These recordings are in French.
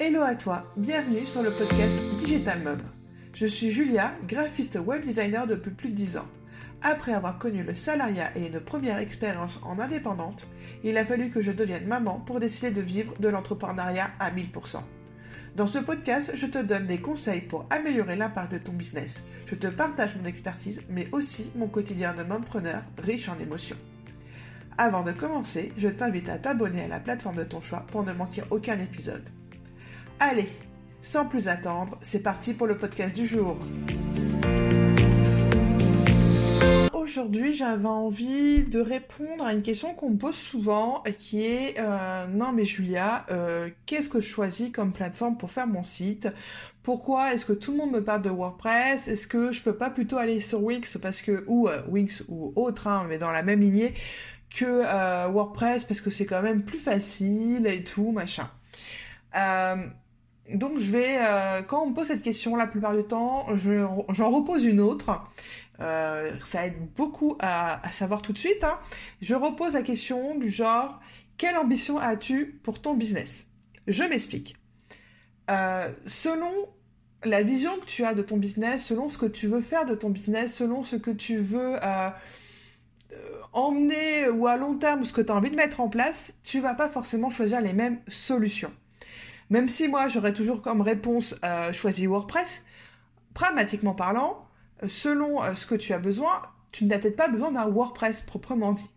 Hello à toi, bienvenue sur le podcast Digital Mum. Je suis Julia, graphiste web designer depuis plus de 10 ans. Après avoir connu le salariat et une première expérience en indépendante, il a fallu que je devienne maman pour décider de vivre de l'entrepreneuriat à 1000%. Dans ce podcast, je te donne des conseils pour améliorer l'impact de ton business. Je te partage mon expertise, mais aussi mon quotidien de mompreneur riche en émotions. Avant de commencer, je t'invite à t'abonner à la plateforme de ton choix pour ne manquer aucun épisode. Allez, sans plus attendre, c'est parti pour le podcast du jour. Aujourd'hui, j'avais envie de répondre à une question qu'on me pose souvent, qui est euh, non mais Julia, euh, qu'est-ce que je choisis comme plateforme pour faire mon site? Pourquoi est-ce que tout le monde me parle de WordPress? Est-ce que je peux pas plutôt aller sur Wix? Parce que ou euh, Wix ou autre, hein, mais dans la même lignée que WordPress parce que c'est quand même plus facile et tout machin donc je vais, quand on me pose cette question la plupart du temps, j'en repose une autre euh, ça aide beaucoup à, savoir tout de suite. Hein. Je repose la question du genre quelle ambition as-tu pour ton business? Je m'explique. Euh, selon la vision que tu as de ton business, selon ce que tu veux faire de ton business, selon ce que tu veux euh, emmener ou à long terme, ce que tu as envie de mettre en place, tu vas pas forcément choisir les mêmes solutions. Même si moi j'aurais toujours comme réponse choisi WordPress, pragmatiquement parlant, selon euh, ce que tu as besoin, tu n'as peut-être pas besoin d'un WordPress proprement dit.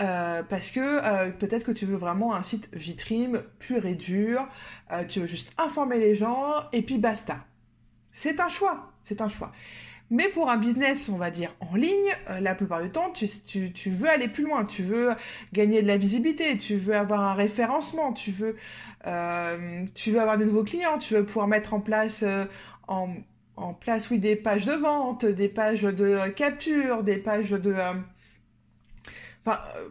Euh, parce que euh, peut-être que tu veux vraiment un site vitrine pur et dur, tu veux juste informer les gens et puis basta. C'est un choix, c'est un choix. Mais pour un business, on va dire en ligne, la plupart du temps, tu, tu, veux aller plus loin, tu veux gagner de la visibilité, tu veux avoir un référencement, tu veux, tu veux avoir de nouveaux clients, tu veux pouvoir mettre en place en en place, oui, des pages de vente, des pages de capture, des pages de... Euh, enfin, euh,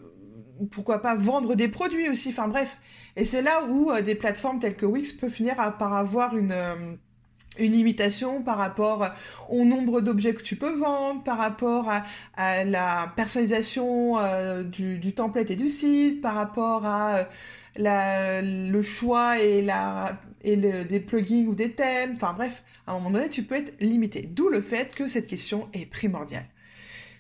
pourquoi pas vendre des produits aussi, enfin bref. Et c'est là où euh, des plateformes telles que Wix peuvent finir par avoir une... une limitation par rapport au nombre d'objets que tu peux vendre, par rapport à, la personnalisation du, du, template et du site, par rapport à la, le choix et, la, et le, des plugins ou des thèmes, enfin bref, à un moment donné, tu peux être limité. D'où le fait que cette question est primordiale.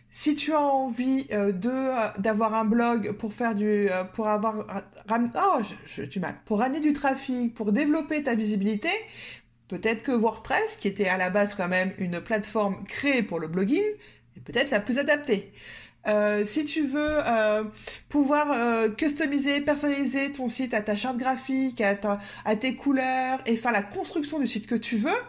Si tu as envie euh, de euh, d'avoir un blog pour faire du euh, pour avoir oh je, je, pour ramener du trafic pour développer ta visibilité peut-être que WordPress qui était à la base quand même une plateforme créée pour le blogging est peut-être la plus adaptée. Si tu veux pouvoir customiser, personnaliser ton site à ta charte graphique, à, tes couleurs et faire la construction du site que tu veux,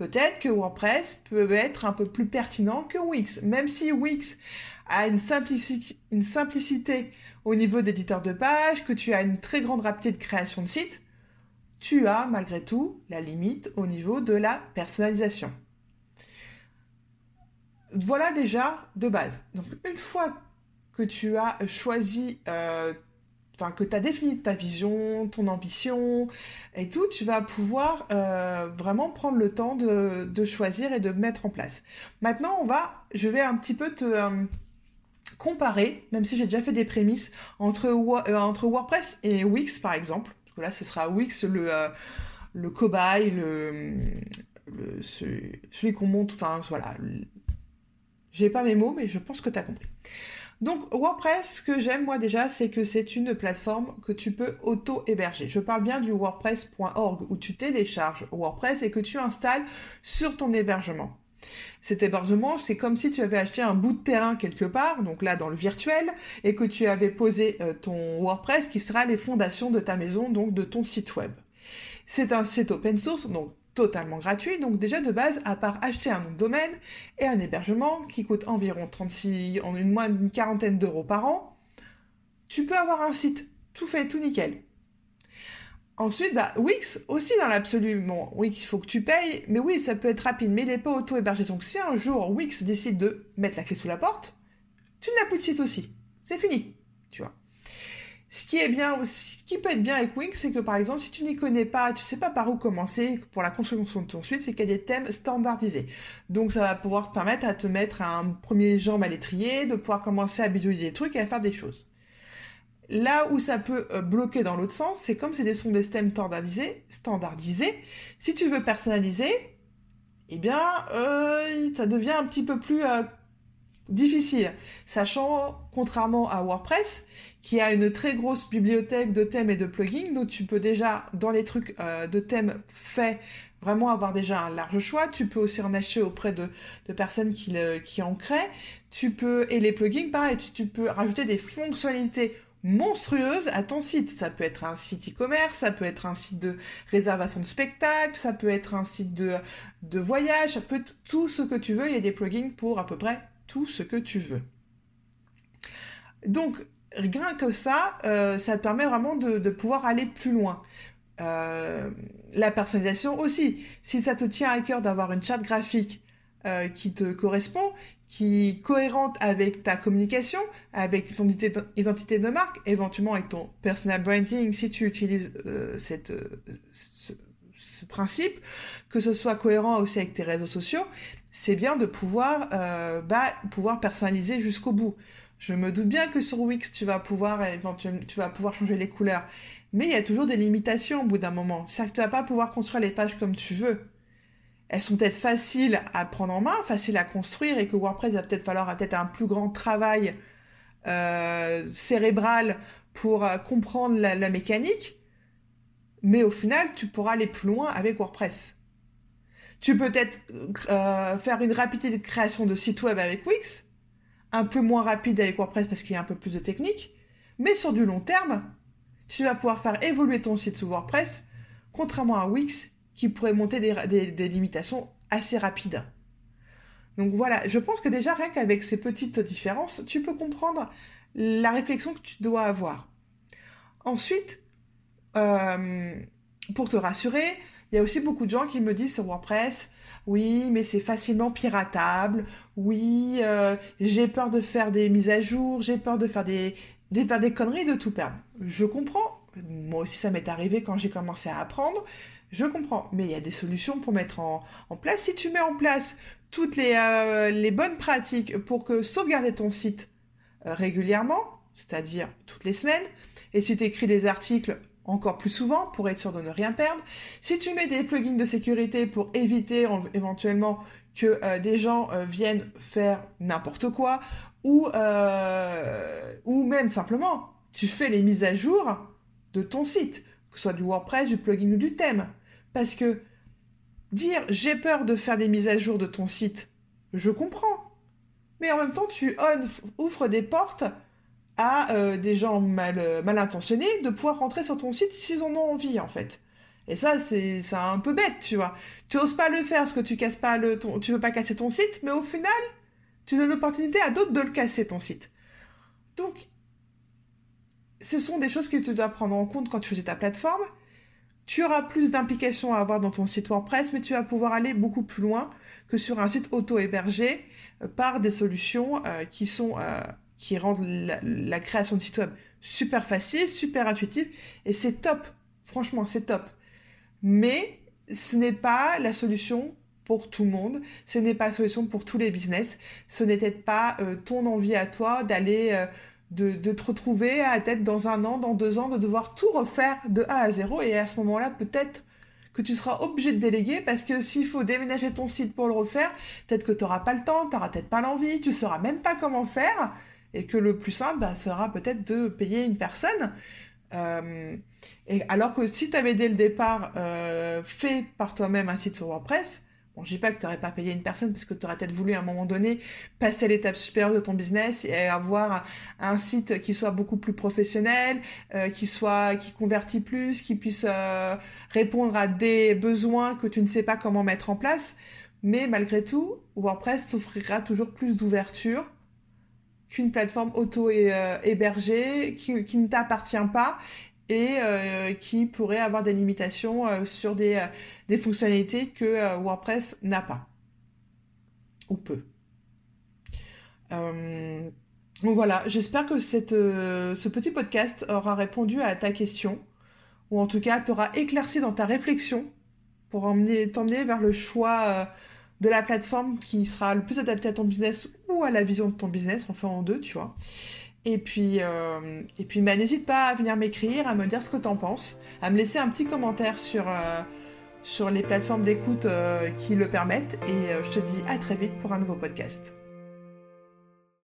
Peut-être que WordPress peut être un peu plus pertinent que Wix, même si Wix a une, simplicité au niveau d'éditeur de page, que tu as une très grande rapidité de création de site, tu as malgré tout la limite au niveau de la personnalisation. Voilà déjà de base. Donc une fois que tu as choisi euh, enfin que tu as défini ta vision, ton ambition et tout, tu vas pouvoir euh, vraiment prendre le temps de, choisir et de mettre en place. Maintenant, on va, je vais un petit peu te euh, comparer, même si j'ai déjà fait des prémices entre, entre WordPress et Wix par exemple. Parce que là, ce sera Wix le le cobaye, le, le celui, qu'on monte, enfin voilà. J'ai pas mes mots, mais je pense que tu as compris. Donc WordPress, ce que j'aime moi déjà, c'est que c'est une plateforme que tu peux auto-héberger. Je parle bien du wordpress.org où tu télécharges WordPress et que tu installes sur ton hébergement. Cet hébergement, c'est comme si tu avais acheté un bout de terrain quelque part, donc là dans le virtuel, et que tu avais posé euh, ton WordPress qui sera les fondations de ta maison, donc de ton site web. C'est un site open source, donc totalement gratuit. Donc déjà de base, à part acheter un nom de domaine et un hébergement qui coûte environ 36, en une moins d'une quarantaine d'euros par an, tu peux avoir un site tout fait, tout nickel. Ensuite, bah, Wix, aussi dans l'absolu, bon, Wix, il faut que tu payes, mais oui, ça peut être rapide, mais il n'est pas auto-hébergé. Donc si un jour Wix décide de mettre la clé sous la porte, tu n'as plus de site aussi. C'est fini, tu vois. Ce qui est bien ce peut être bien avec Wix, c'est que par exemple, si tu n'y connais pas, tu sais pas par où commencer pour la construction de ton site, c'est qu'il y a des thèmes standardisés. Donc ça va pouvoir te permettre à te mettre un premier jambe à l'étrier, de pouvoir commencer à bidouiller des trucs et à faire des choses. Là où ça peut euh, bloquer dans l'autre sens, c'est comme c'est des sont des thèmes standardisés, standardisés. Si tu veux personnaliser, eh bien, euh, ça devient un petit peu plus euh, difficile. Sachant, contrairement à WordPress, qui a une très grosse bibliothèque de thèmes et de plugins, donc tu peux déjà, dans les trucs de thèmes faits, vraiment avoir déjà un large choix. Tu peux aussi en acheter auprès de, personnes qui, qui en créent. Tu peux, et les plugins, pareil, tu peux rajouter des fonctionnalités monstrueuse à ton site. Ça peut être un site e-commerce, ça peut être un site de réservation de spectacle, ça peut être un site de, voyage, ça peut être tout ce que tu veux. Il y a des plugins pour à peu près tout ce que tu veux. Donc, rien que ça, euh, ça te permet vraiment de, pouvoir aller plus loin. Euh, la personnalisation aussi. Si ça te tient à cœur d'avoir une charte graphique euh, qui te correspond, qui est cohérente avec ta communication, avec ton identité de marque, éventuellement avec ton personal branding si tu utilises euh, cette, euh, ce, principe, que ce soit cohérent aussi avec tes réseaux sociaux, c'est bien de pouvoir, euh, bah, pouvoir personnaliser jusqu'au bout. Je me doute bien que sur Wix, tu vas pouvoir éventuellement, tu vas pouvoir changer les couleurs, mais il y a toujours des limitations au bout d'un moment. C'est-à-dire que tu vas pas pouvoir construire les pages comme tu veux elles sont peut-être faciles à prendre en main, faciles à construire, et que WordPress va peut-être falloir peut-être un plus grand travail euh, cérébral pour euh, comprendre la, mécanique, mais au final, tu pourras aller plus loin avec WordPress. Tu peux peut-être euh, faire une rapidité de création de site web avec Wix, un peu moins rapide avec WordPress parce qu'il y a un peu plus de technique, mais sur du long terme, tu vas pouvoir faire évoluer ton site sous WordPress, contrairement à Wix qui pourrait monter des, limitations assez rapides. Donc voilà, je pense que déjà rien qu'avec ces petites différences, tu peux comprendre la réflexion que tu dois avoir. Ensuite, euh, pour te rassurer, il y a aussi beaucoup de gens qui me disent sur WordPress, oui, mais c'est facilement piratable, oui, euh, j'ai peur de faire des mises à jour, j'ai peur de faire des, des, faire des conneries, de tout perdre. Je comprends, moi aussi ça m'est arrivé quand j'ai commencé à apprendre, je comprends, mais il y a des solutions pour mettre en, place. Si tu mets en place toutes les, euh, bonnes pratiques pour que sauvegarder ton site euh, régulièrement, c'est-à-dire toutes les semaines, et si tu écris des articles encore plus souvent pour être sûr de ne rien perdre, si tu mets des plugins de sécurité pour éviter éventuellement que euh, des gens viennent faire n'importe quoi, ou, ou même simplement, tu fais les mises à jour de ton site, que ce soit du WordPress, du plugin ou du thème. Parce que dire j'ai peur de faire des mises à jour de ton site, je comprends. Mais en même temps, tu ouvres des portes à euh, des gens mal, euh, mal intentionnés de pouvoir rentrer sur ton site s'ils en ont envie, en fait. Et ça, c'est un peu bête, tu vois. Tu oses pas le faire parce que tu casses pas le, ton, tu veux pas casser ton site, mais au final, tu donnes l'opportunité à d'autres de le casser, ton site. Donc, ce sont des choses que tu dois prendre en compte quand tu fais ta plateforme tu auras plus d'implications à avoir dans ton site WordPress, mais tu vas pouvoir aller beaucoup plus loin que sur un site auto-hébergé euh, par des solutions euh, qui sont euh, qui rendent la, création de site web super facile, super intuitive, et c'est top. Franchement, c'est top. Mais ce n'est pas la solution pour tout le monde, ce n'est pas la solution pour tous les business, ce n'est peut-être pas ton envie à toi d'aller de, te retrouver à être dans un an, dans deux ans, de devoir tout refaire de A à zéro. Et à ce moment-là, peut-être que tu seras obligé de déléguer parce que s'il faut déménager ton site pour le refaire, peut-être que tu n'auras pas le temps, tu n'auras peut-être pas l'envie, tu ne sauras même pas comment faire. Et que le plus simple bah, sera peut-être de payer une personne. Euh, et alors que si tu avais dès le départ euh, fait par toi-même un site sur WordPress, Bon, je dis pas que tu n'aurais pas payé une personne parce que tu aurais peut-être voulu à un moment donné passer à l'étape supérieure de ton business et avoir un, site qui soit beaucoup plus professionnel, euh, qui soit qui convertit plus, qui puisse euh, répondre à des besoins que tu ne sais pas comment mettre en place. Mais malgré tout, WordPress t'offrira toujours plus d'ouverture qu'une plateforme auto-hébergée euh, qui, qui ne t'appartient pas et euh, qui pourrait avoir des limitations euh, sur des, euh, des, fonctionnalités que WordPress n'a pas ou peu. donc voilà, j'espère que ce petit podcast aura répondu à ta question, ou en tout cas t'aura éclairci dans ta réflexion pour t'emmener vers le choix de la plateforme qui sera le plus adapté à ton business ou à la vision de ton business, enfin en deux, tu vois. Et puis, euh, et puis bah, n'hésite pas à venir m'écrire, à me dire ce que t'en penses, à me laisser un petit commentaire sur, euh, sur les plateformes d'écoute qui le permettent. Et je te dis à très vite pour un nouveau podcast.